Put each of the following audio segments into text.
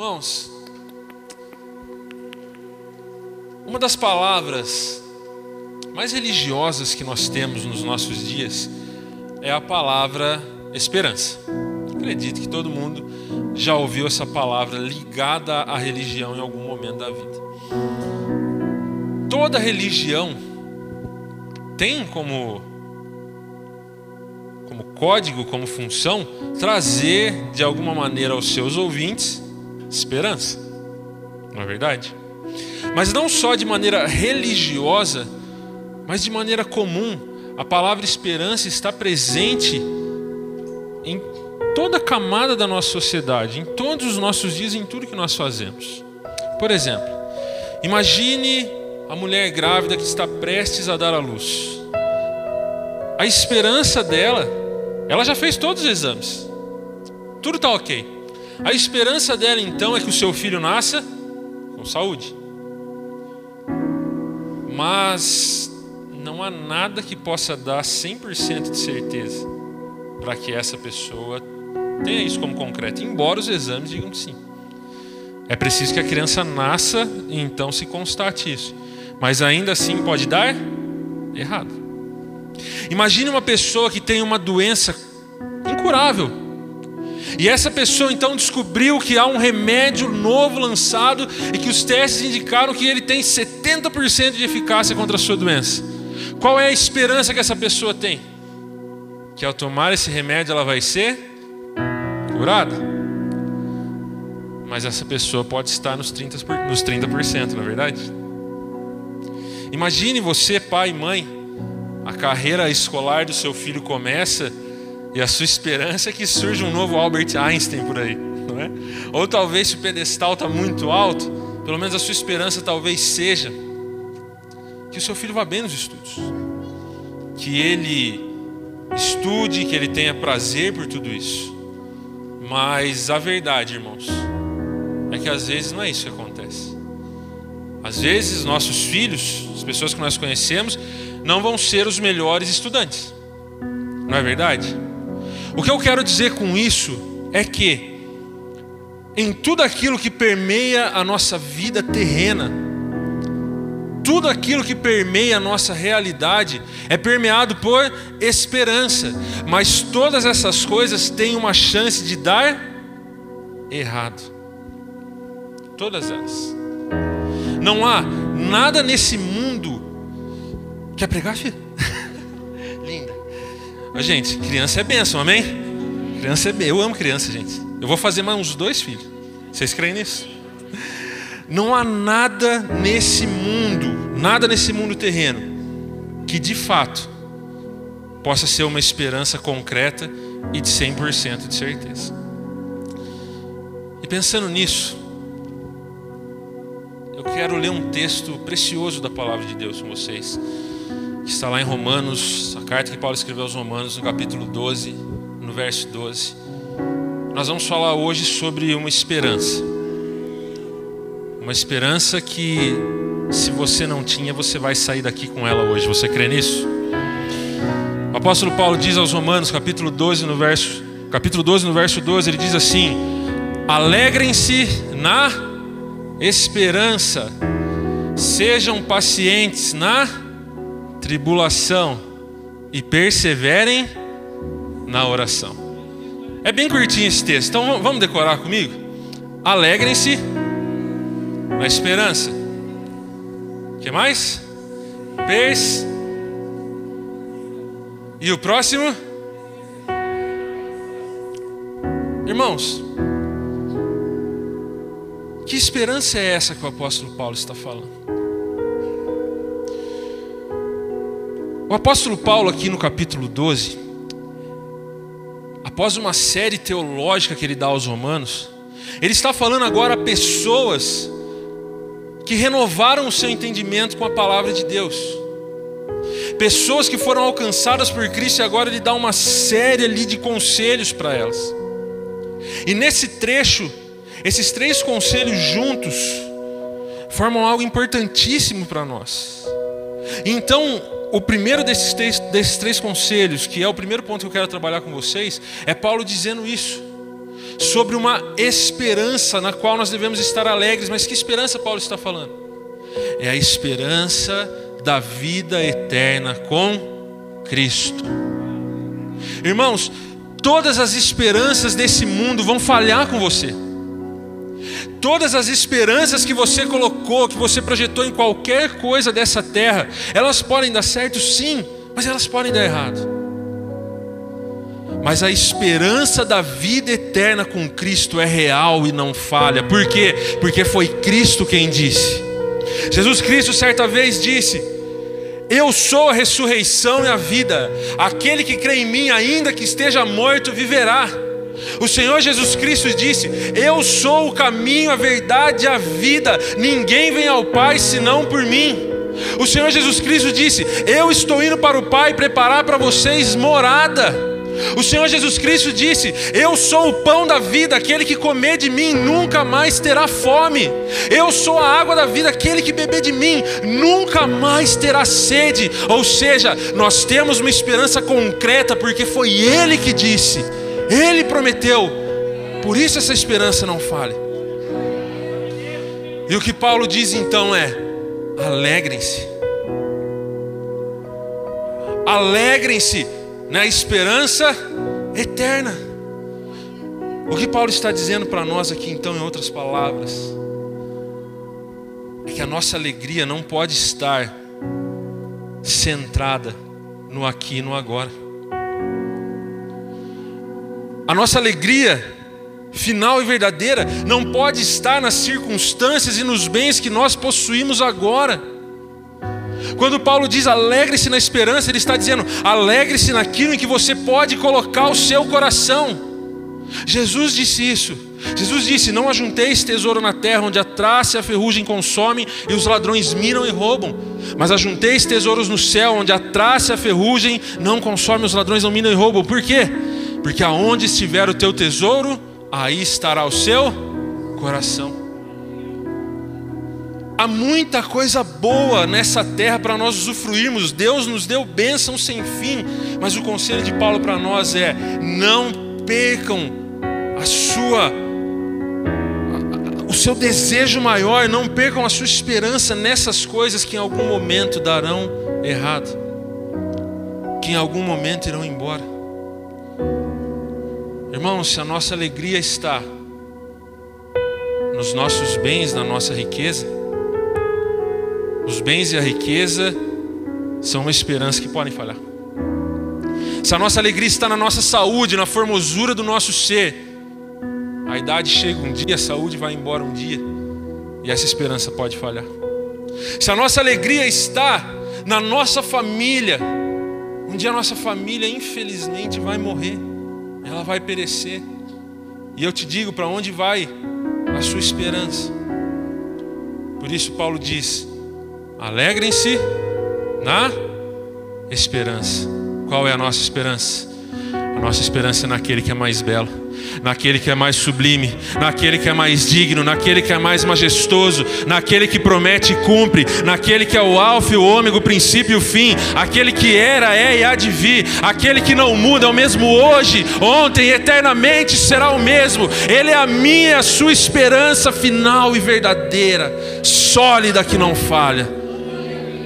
Irmãos, uma das palavras mais religiosas que nós temos nos nossos dias é a palavra esperança. Acredito que todo mundo já ouviu essa palavra ligada à religião em algum momento da vida. Toda religião tem como como código, como função, trazer de alguma maneira aos seus ouvintes esperança. Não é verdade? Mas não só de maneira religiosa, mas de maneira comum, a palavra esperança está presente em toda a camada da nossa sociedade, em todos os nossos dias, em tudo que nós fazemos. Por exemplo, imagine a mulher grávida que está prestes a dar à luz. A esperança dela, ela já fez todos os exames, tudo está ok. A esperança dela então é que o seu filho nasça com saúde. Mas não há nada que possa dar 100% de certeza para que essa pessoa tenha isso como concreto, embora os exames digam que sim. É preciso que a criança nasça e então se constate isso. Mas ainda assim pode dar errado. Imagine uma pessoa que tem uma doença incurável. E essa pessoa então descobriu que há um remédio novo lançado e que os testes indicaram que ele tem 70% de eficácia contra a sua doença. Qual é a esperança que essa pessoa tem? Que ao tomar esse remédio ela vai ser curada. Mas essa pessoa pode estar nos 30%, nos 30% na é verdade? Imagine você, pai e mãe, a carreira escolar do seu filho começa e a sua esperança é que surja um novo Albert Einstein por aí, não é? Ou talvez se o pedestal está muito alto, pelo menos a sua esperança talvez seja que o seu filho vá bem nos estudos, que ele estude, que ele tenha prazer por tudo isso. Mas a verdade, irmãos, é que às vezes não é isso que acontece. Às vezes nossos filhos, as pessoas que nós conhecemos, não vão ser os melhores estudantes. Não é verdade? O que eu quero dizer com isso é que, em tudo aquilo que permeia a nossa vida terrena, tudo aquilo que permeia a nossa realidade é permeado por esperança, mas todas essas coisas têm uma chance de dar errado. Todas elas. Não há nada nesse mundo. Quer pregar, filho? Gente, criança é bênção, amém? Criança é bênção. Eu amo criança, gente. Eu vou fazer mais uns dois filhos. Vocês creem nisso? Não há nada nesse mundo, nada nesse mundo terreno, que de fato possa ser uma esperança concreta e de 100% de certeza. E pensando nisso, eu quero ler um texto precioso da palavra de Deus com vocês que está lá em Romanos, a carta que Paulo escreveu aos Romanos, no capítulo 12, no verso 12. Nós vamos falar hoje sobre uma esperança. Uma esperança que, se você não tinha, você vai sair daqui com ela hoje. Você crê nisso? O apóstolo Paulo diz aos Romanos, capítulo 12, no verso, capítulo 12, no verso 12, ele diz assim: Alegrem-se na esperança, sejam pacientes na tribulação e perseverem na oração. É bem curtinho esse texto, então vamos decorar comigo? Alegrem-se na esperança. O que mais? Pers. E o próximo? Irmãos, que esperança é essa que o apóstolo Paulo está falando? O apóstolo Paulo, aqui no capítulo 12, após uma série teológica que ele dá aos Romanos, ele está falando agora a pessoas que renovaram o seu entendimento com a palavra de Deus. Pessoas que foram alcançadas por Cristo e agora ele dá uma série ali de conselhos para elas. E nesse trecho, esses três conselhos juntos formam algo importantíssimo para nós. Então, o primeiro desses três, desses três conselhos, que é o primeiro ponto que eu quero trabalhar com vocês, é Paulo dizendo isso. sobre uma esperança na qual nós devemos estar alegres. Mas que esperança Paulo está falando? É a esperança da vida eterna com Cristo. Irmãos, todas as esperanças desse mundo vão falhar com você. Todas as esperanças que você colocou, que você projetou em qualquer coisa dessa terra, elas podem dar certo sim, mas elas podem dar errado. Mas a esperança da vida eterna com Cristo é real e não falha. Por quê? Porque foi Cristo quem disse. Jesus Cristo certa vez disse: Eu sou a ressurreição e a vida. Aquele que crê em mim, ainda que esteja morto, viverá. O Senhor Jesus Cristo disse: Eu sou o caminho, a verdade e a vida. Ninguém vem ao Pai senão por mim. O Senhor Jesus Cristo disse: Eu estou indo para o Pai preparar para vocês morada. O Senhor Jesus Cristo disse: Eu sou o pão da vida, aquele que comer de mim nunca mais terá fome. Eu sou a água da vida, aquele que beber de mim nunca mais terá sede. Ou seja, nós temos uma esperança concreta, porque foi Ele que disse, Ele prometeu. Por isso essa esperança não falha. E o que Paulo diz então é: alegrem-se. Alegrem-se na esperança eterna. O que Paulo está dizendo para nós aqui, então, em outras palavras, é que a nossa alegria não pode estar centrada no aqui e no agora. A nossa alegria final e verdadeira não pode estar nas circunstâncias e nos bens que nós possuímos agora. Quando Paulo diz alegre-se na esperança, ele está dizendo alegre-se naquilo em que você pode colocar o seu coração. Jesus disse isso. Jesus disse: Não ajunteis tesouro na terra, onde a traça e a ferrugem consomem e os ladrões miram e roubam. Mas ajunteis tesouros no céu, onde a traça e a ferrugem não consomem, os ladrões não miram e roubam. Por quê? Porque aonde estiver o teu tesouro, aí estará o seu coração. Há muita coisa boa nessa terra para nós usufruirmos. Deus nos deu bênção sem fim. Mas o conselho de Paulo para nós é: não percam a sua o seu desejo maior, não percam a sua esperança nessas coisas que em algum momento darão errado, que em algum momento irão embora. Irmãos, se a nossa alegria está nos nossos bens, na nossa riqueza, os bens e a riqueza são uma esperança que podem falhar. Se a nossa alegria está na nossa saúde, na formosura do nosso ser, a idade chega um dia, a saúde vai embora um dia, e essa esperança pode falhar. Se a nossa alegria está na nossa família, um dia a nossa família, infelizmente, vai morrer, ela vai perecer, e eu te digo para onde vai a sua esperança. Por isso, Paulo diz: Alegrem-se na esperança. Qual é a nossa esperança? A nossa esperança é naquele que é mais belo, naquele que é mais sublime, naquele que é mais digno, naquele que é mais majestoso, naquele que promete e cumpre, naquele que é o alfa e o ômega, o princípio e o fim, aquele que era, é e há de vir, aquele que não muda, é o mesmo hoje, ontem e eternamente será o mesmo. Ele é a minha a sua esperança final e verdadeira, sólida que não falha.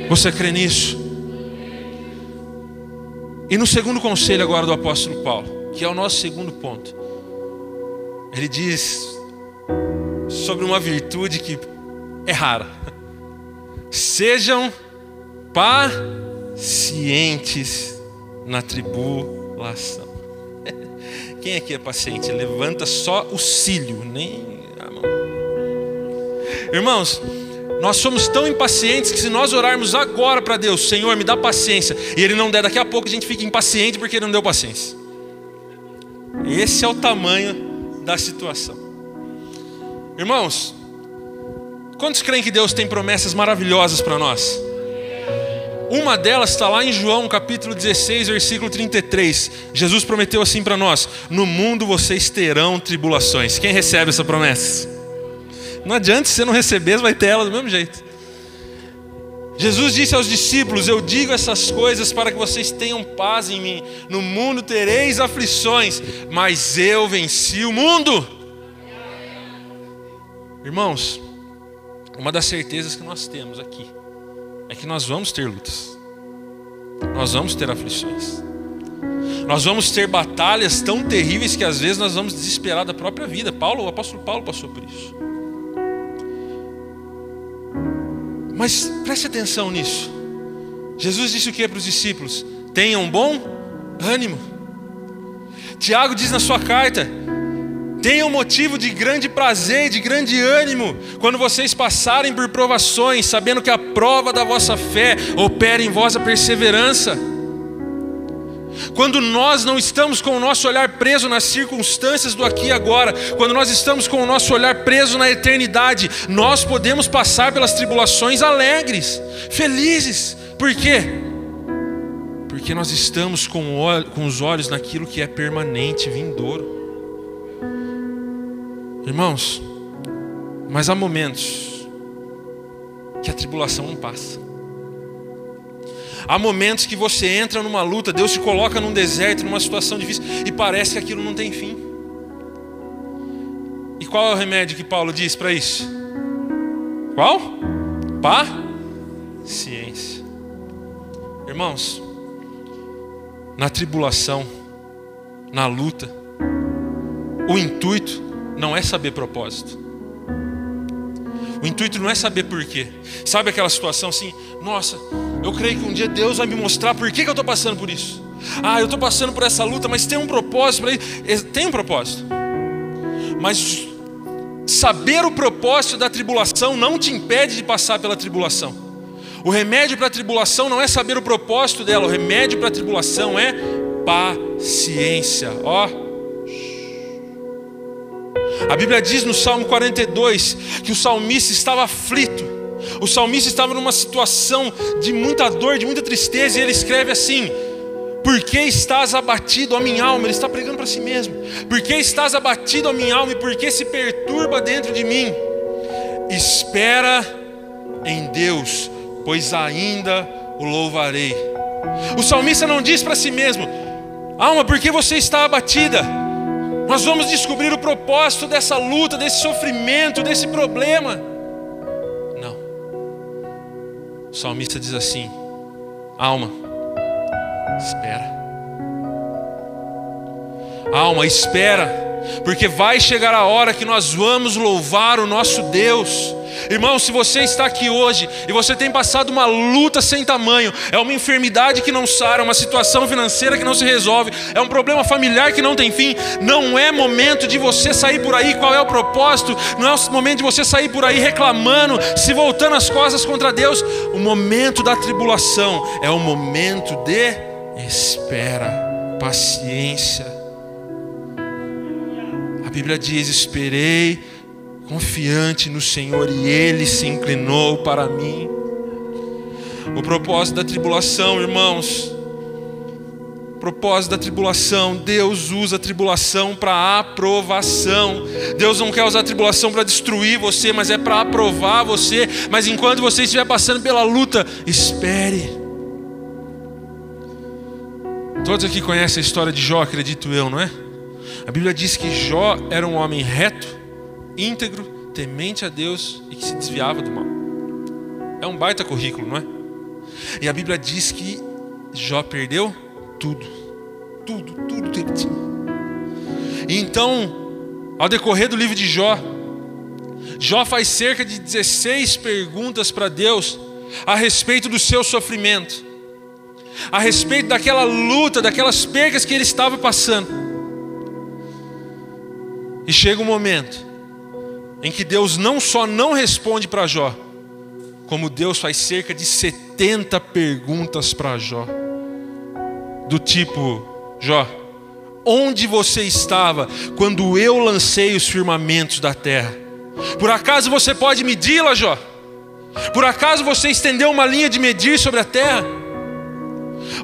Você crê nisso? E no segundo conselho agora do apóstolo Paulo, que é o nosso segundo ponto, ele diz sobre uma virtude que é rara. Sejam pacientes na tribulação. Quem aqui é paciente? Levanta só o cílio, nem a mão. Irmãos, nós somos tão impacientes que se nós orarmos agora para Deus, Senhor, me dá paciência, e Ele não der, daqui a pouco a gente fica impaciente porque Ele não deu paciência. Esse é o tamanho da situação. Irmãos, quantos creem que Deus tem promessas maravilhosas para nós? Uma delas está lá em João capítulo 16, versículo 33. Jesus prometeu assim para nós: No mundo vocês terão tribulações. Quem recebe essa promessa? Não adianta se você não receber, vai ter ela do mesmo jeito. Jesus disse aos discípulos: Eu digo essas coisas para que vocês tenham paz em mim. No mundo tereis aflições, mas eu venci o mundo. Irmãos, uma das certezas que nós temos aqui é que nós vamos ter lutas, nós vamos ter aflições, nós vamos ter batalhas tão terríveis que às vezes nós vamos desesperar da própria vida. Paulo, o apóstolo Paulo passou por isso. Mas preste atenção nisso. Jesus disse o que para os discípulos? Tenham bom ânimo. Tiago diz na sua carta: tenham motivo de grande prazer, de grande ânimo, quando vocês passarem por provações, sabendo que a prova da vossa fé opera em vós a perseverança. Quando nós não estamos com o nosso olhar preso nas circunstâncias do aqui e agora, quando nós estamos com o nosso olhar preso na eternidade, nós podemos passar pelas tribulações alegres, felizes. Por quê? Porque nós estamos com, com os olhos naquilo que é permanente, vindouro. Irmãos, mas há momentos que a tribulação não passa. Há momentos que você entra numa luta, Deus te coloca num deserto, numa situação difícil, e parece que aquilo não tem fim. E qual é o remédio que Paulo diz para isso? Qual? Paciência. Irmãos, na tribulação, na luta, o intuito não é saber propósito. O intuito não é saber porquê. Sabe aquela situação assim? Nossa, eu creio que um dia Deus vai me mostrar por que, que eu estou passando por isso. Ah, eu estou passando por essa luta, mas tem um propósito para isso. Tem um propósito. Mas saber o propósito da tribulação não te impede de passar pela tribulação. O remédio para a tribulação não é saber o propósito dela, o remédio para a tribulação é paciência. Ó, oh, a Bíblia diz no Salmo 42 que o salmista estava aflito. O salmista estava numa situação de muita dor, de muita tristeza, e ele escreve assim: Por que estás abatido, a minha alma? Ele está pregando para si mesmo. Por que estás abatido, a minha alma, e por que se perturba dentro de mim? Espera em Deus, pois ainda o louvarei. O salmista não diz para si mesmo: Alma, por que você está abatida? Nós vamos descobrir o propósito dessa luta, desse sofrimento, desse problema. O salmista diz assim: alma, espera. Alma, espera, porque vai chegar a hora que nós vamos louvar o nosso Deus. Irmão, se você está aqui hoje e você tem passado uma luta sem tamanho, é uma enfermidade que não sara, uma situação financeira que não se resolve, é um problema familiar que não tem fim, não é momento de você sair por aí, qual é o propósito? Não é o momento de você sair por aí reclamando, se voltando as costas contra Deus. O momento da tribulação é o momento de espera, paciência. Bíblia diz: Esperei confiante no Senhor e Ele se inclinou para mim. O propósito da tribulação, irmãos, propósito da tribulação, Deus usa a tribulação para aprovação. Deus não quer usar a tribulação para destruir você, mas é para aprovar você. Mas enquanto você estiver passando pela luta, espere. Todos aqui conhecem a história de Jó, acredito eu, não é? A Bíblia diz que Jó era um homem reto, íntegro, temente a Deus e que se desviava do mal. É um baita currículo, não é? E a Bíblia diz que Jó perdeu tudo. Tudo, tudo que ele tinha. Então, ao decorrer do livro de Jó, Jó faz cerca de 16 perguntas para Deus a respeito do seu sofrimento, a respeito daquela luta, daquelas percas que ele estava passando. E chega um momento em que Deus não só não responde para Jó, como Deus faz cerca de 70 perguntas para Jó. Do tipo, Jó, onde você estava quando eu lancei os firmamentos da terra? Por acaso você pode medi-la, Jó? Por acaso você estendeu uma linha de medir sobre a terra?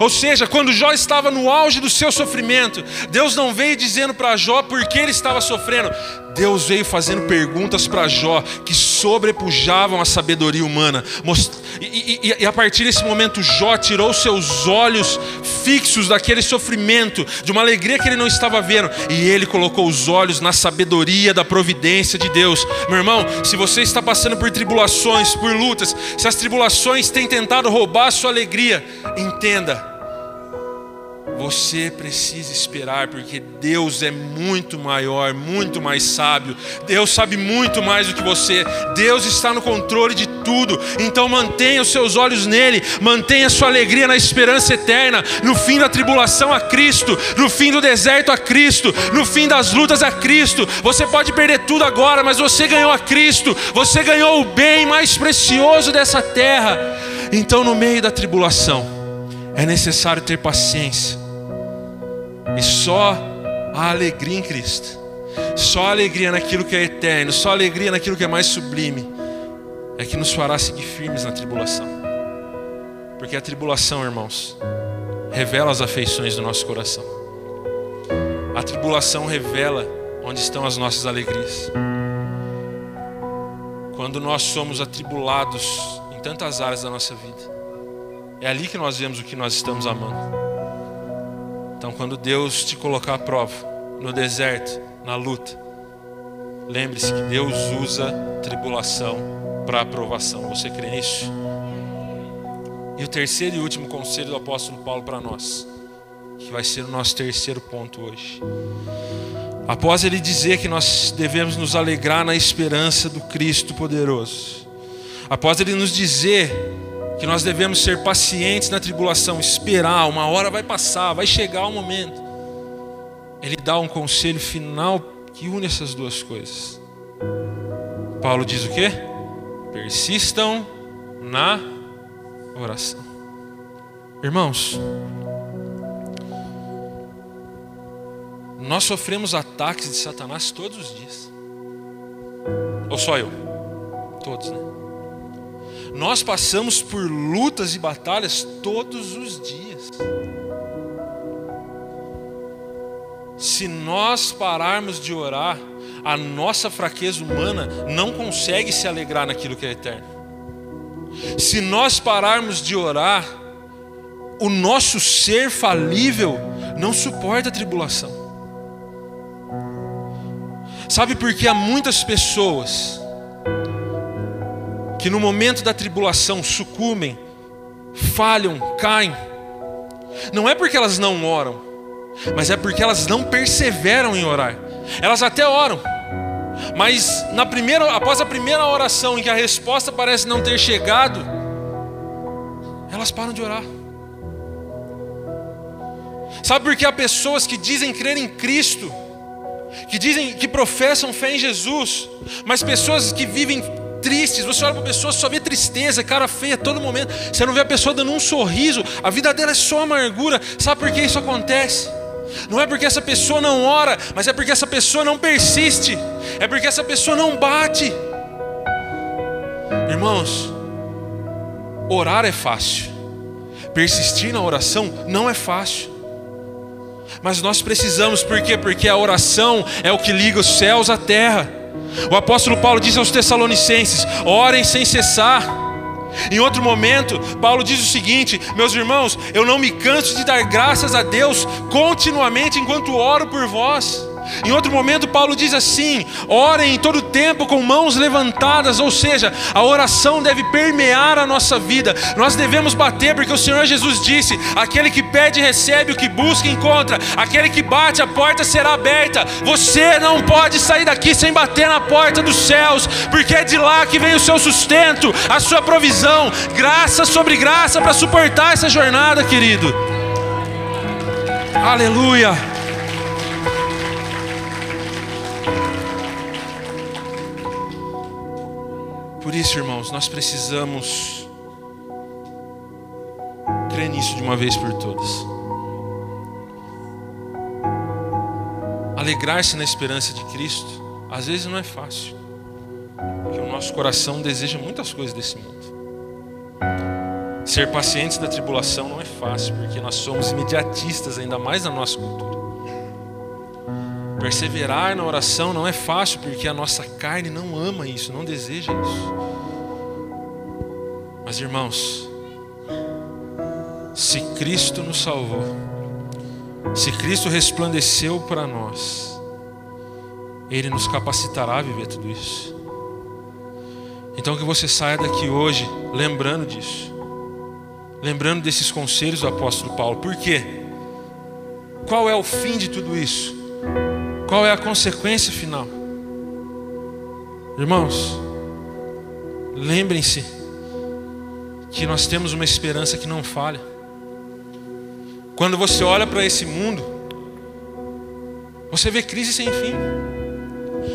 Ou seja, quando Jó estava no auge do seu sofrimento, Deus não veio dizendo para Jó por que ele estava sofrendo. Deus veio fazendo perguntas para Jó que sobrepujavam a sabedoria humana. E, e, e, a partir desse momento, Jó tirou seus olhos fixos daquele sofrimento, de uma alegria que ele não estava vendo, e ele colocou os olhos na sabedoria da providência de Deus. Meu irmão, se você está passando por tribulações, por lutas, se as tribulações têm tentado roubar a sua alegria, entenda você precisa esperar, porque Deus é muito maior, muito mais sábio. Deus sabe muito mais do que você. Deus está no controle de tudo. Então mantenha os seus olhos nele, mantenha a sua alegria na esperança eterna, no fim da tribulação a Cristo, no fim do deserto a Cristo, no fim das lutas a Cristo. Você pode perder tudo agora, mas você ganhou a Cristo. Você ganhou o bem mais precioso dessa terra. Então, no meio da tribulação, é necessário ter paciência e só a alegria em Cristo, só a alegria naquilo que é eterno, só a alegria naquilo que é mais sublime, é que nos fará seguir firmes na tribulação. Porque a tribulação, irmãos, revela as afeições do nosso coração. A tribulação revela onde estão as nossas alegrias. Quando nós somos atribulados em tantas áreas da nossa vida, é ali que nós vemos o que nós estamos amando. Então, quando Deus te colocar à prova, no deserto, na luta, lembre-se que Deus usa tribulação para aprovação. Você crê nisso? E o terceiro e último conselho do apóstolo Paulo para nós, que vai ser o nosso terceiro ponto hoje. Após ele dizer que nós devemos nos alegrar na esperança do Cristo poderoso, após ele nos dizer que nós devemos ser pacientes na tribulação, esperar, uma hora vai passar, vai chegar o momento. Ele dá um conselho final que une essas duas coisas. Paulo diz o que? Persistam na oração. Irmãos, nós sofremos ataques de Satanás todos os dias. Ou só eu? Todos, né? Nós passamos por lutas e batalhas todos os dias. Se nós pararmos de orar, a nossa fraqueza humana não consegue se alegrar naquilo que é eterno. Se nós pararmos de orar, o nosso ser falível não suporta a tribulação. Sabe por que há muitas pessoas que no momento da tribulação sucumbem, falham, caem, não é porque elas não oram, mas é porque elas não perseveram em orar. Elas até oram, mas na primeira, após a primeira oração em que a resposta parece não ter chegado, elas param de orar. Sabe por que há pessoas que dizem crer em Cristo, que dizem que professam fé em Jesus, mas pessoas que vivem tristes. Você olha para a pessoa, só vê tristeza, cara feia a todo momento. Você não vê a pessoa dando um sorriso. A vida dela é só amargura. Sabe por que isso acontece? Não é porque essa pessoa não ora, mas é porque essa pessoa não persiste. É porque essa pessoa não bate. Irmãos, orar é fácil. Persistir na oração não é fácil. Mas nós precisamos, por quê? Porque a oração é o que liga os céus à terra. O apóstolo Paulo diz aos Tessalonicenses: orem sem cessar. Em outro momento, Paulo diz o seguinte: Meus irmãos, eu não me canso de dar graças a Deus continuamente enquanto oro por vós. Em outro momento, Paulo diz assim: orem em todo tempo com mãos levantadas, ou seja, a oração deve permear a nossa vida. Nós devemos bater, porque o Senhor Jesus disse: aquele que pede, recebe, o que busca, encontra, aquele que bate, a porta será aberta. Você não pode sair daqui sem bater na porta dos céus, porque é de lá que vem o seu sustento, a sua provisão, graça sobre graça para suportar essa jornada, querido. Aleluia. Por isso, irmãos, nós precisamos crer nisso de uma vez por todas. Alegrar-se na esperança de Cristo, às vezes não é fácil, porque o nosso coração deseja muitas coisas desse mundo. Ser pacientes da tribulação não é fácil, porque nós somos imediatistas, ainda mais na nossa cultura. Perseverar na oração não é fácil porque a nossa carne não ama isso, não deseja isso. Mas irmãos, se Cristo nos salvou, se Cristo resplandeceu para nós, Ele nos capacitará a viver tudo isso. Então que você saia daqui hoje lembrando disso, lembrando desses conselhos do apóstolo Paulo. Por quê? Qual é o fim de tudo isso? Qual é a consequência final? Irmãos, lembrem-se que nós temos uma esperança que não falha. Quando você olha para esse mundo, você vê crise sem fim,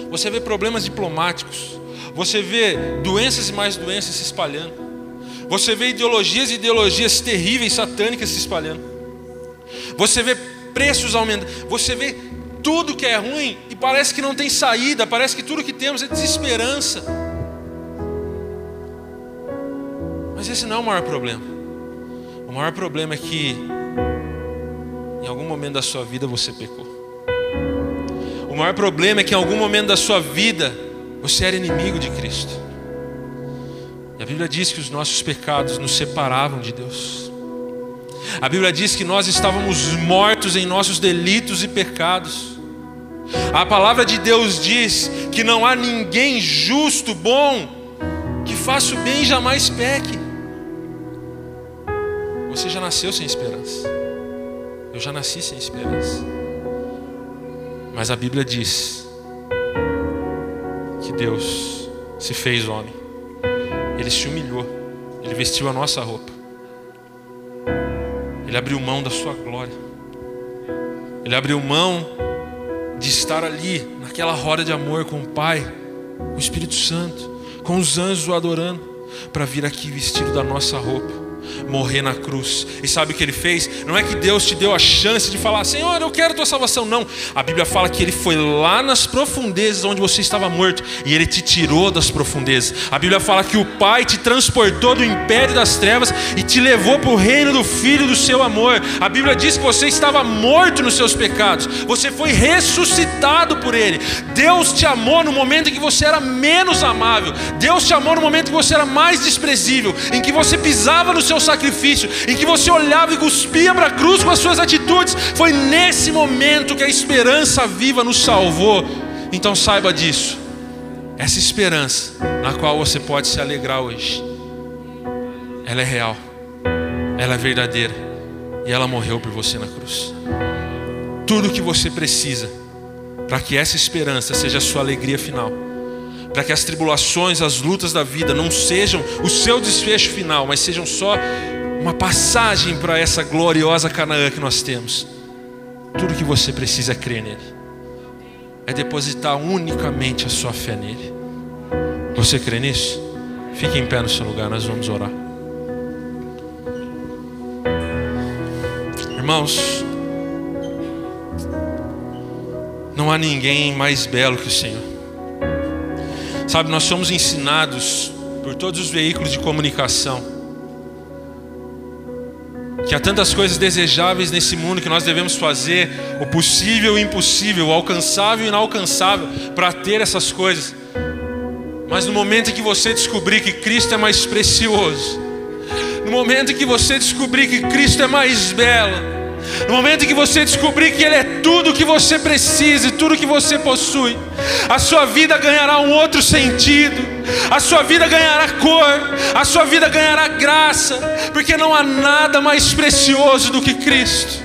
você vê problemas diplomáticos, você vê doenças e mais doenças se espalhando, você vê ideologias e ideologias terríveis, satânicas se espalhando, você vê preços aumentando, você vê tudo que é ruim e parece que não tem saída, parece que tudo que temos é desesperança. Mas esse não é o maior problema. O maior problema é que em algum momento da sua vida você pecou. O maior problema é que em algum momento da sua vida você era inimigo de Cristo. E a Bíblia diz que os nossos pecados nos separavam de Deus. A Bíblia diz que nós estávamos mortos em nossos delitos e pecados. A palavra de Deus diz que não há ninguém justo, bom, que faça o bem e jamais peque. Você já nasceu sem esperança. Eu já nasci sem esperança. Mas a Bíblia diz que Deus se fez homem. Ele se humilhou. Ele vestiu a nossa roupa. Ele abriu mão da sua glória. Ele abriu mão de estar ali, naquela roda de amor com o Pai, com o Espírito Santo, com os anjos o adorando, para vir aqui vestido da nossa roupa morrer na cruz. E sabe o que ele fez? Não é que Deus te deu a chance de falar, Senhor, eu quero tua salvação. Não. A Bíblia fala que ele foi lá nas profundezas onde você estava morto e ele te tirou das profundezas. A Bíblia fala que o Pai te transportou do império das trevas e te levou para o reino do Filho do seu amor. A Bíblia diz que você estava morto nos seus pecados, você foi ressuscitado por ele. Deus te amou no momento em que você era menos amável. Deus te amou no momento em que você era mais desprezível, em que você pisava no seu sacrifício, em que você olhava e cuspia para a cruz com as suas atitudes, foi nesse momento que a esperança viva nos salvou. Então saiba disso. Essa esperança na qual você pode se alegrar hoje, ela é real, ela é verdadeira e ela morreu por você na cruz. Tudo o que você precisa para que essa esperança seja a sua alegria final para que as tribulações, as lutas da vida não sejam o seu desfecho final, mas sejam só uma passagem para essa gloriosa Canaã que nós temos. Tudo que você precisa é crer nele, é depositar unicamente a sua fé nele. Você crê nisso? Fique em pé no seu lugar, nós vamos orar. Irmãos, não há ninguém mais belo que o Senhor. Sabe, nós somos ensinados por todos os veículos de comunicação que há tantas coisas desejáveis nesse mundo que nós devemos fazer o possível e o impossível, o alcançável e o inalcançável para ter essas coisas. Mas no momento em que você descobrir que Cristo é mais precioso, no momento em que você descobrir que Cristo é mais belo, no momento em que você descobrir que Ele é tudo o que você precisa e tudo o que você possui, a sua vida ganhará um outro sentido, a sua vida ganhará cor, a sua vida ganhará graça, porque não há nada mais precioso do que Cristo.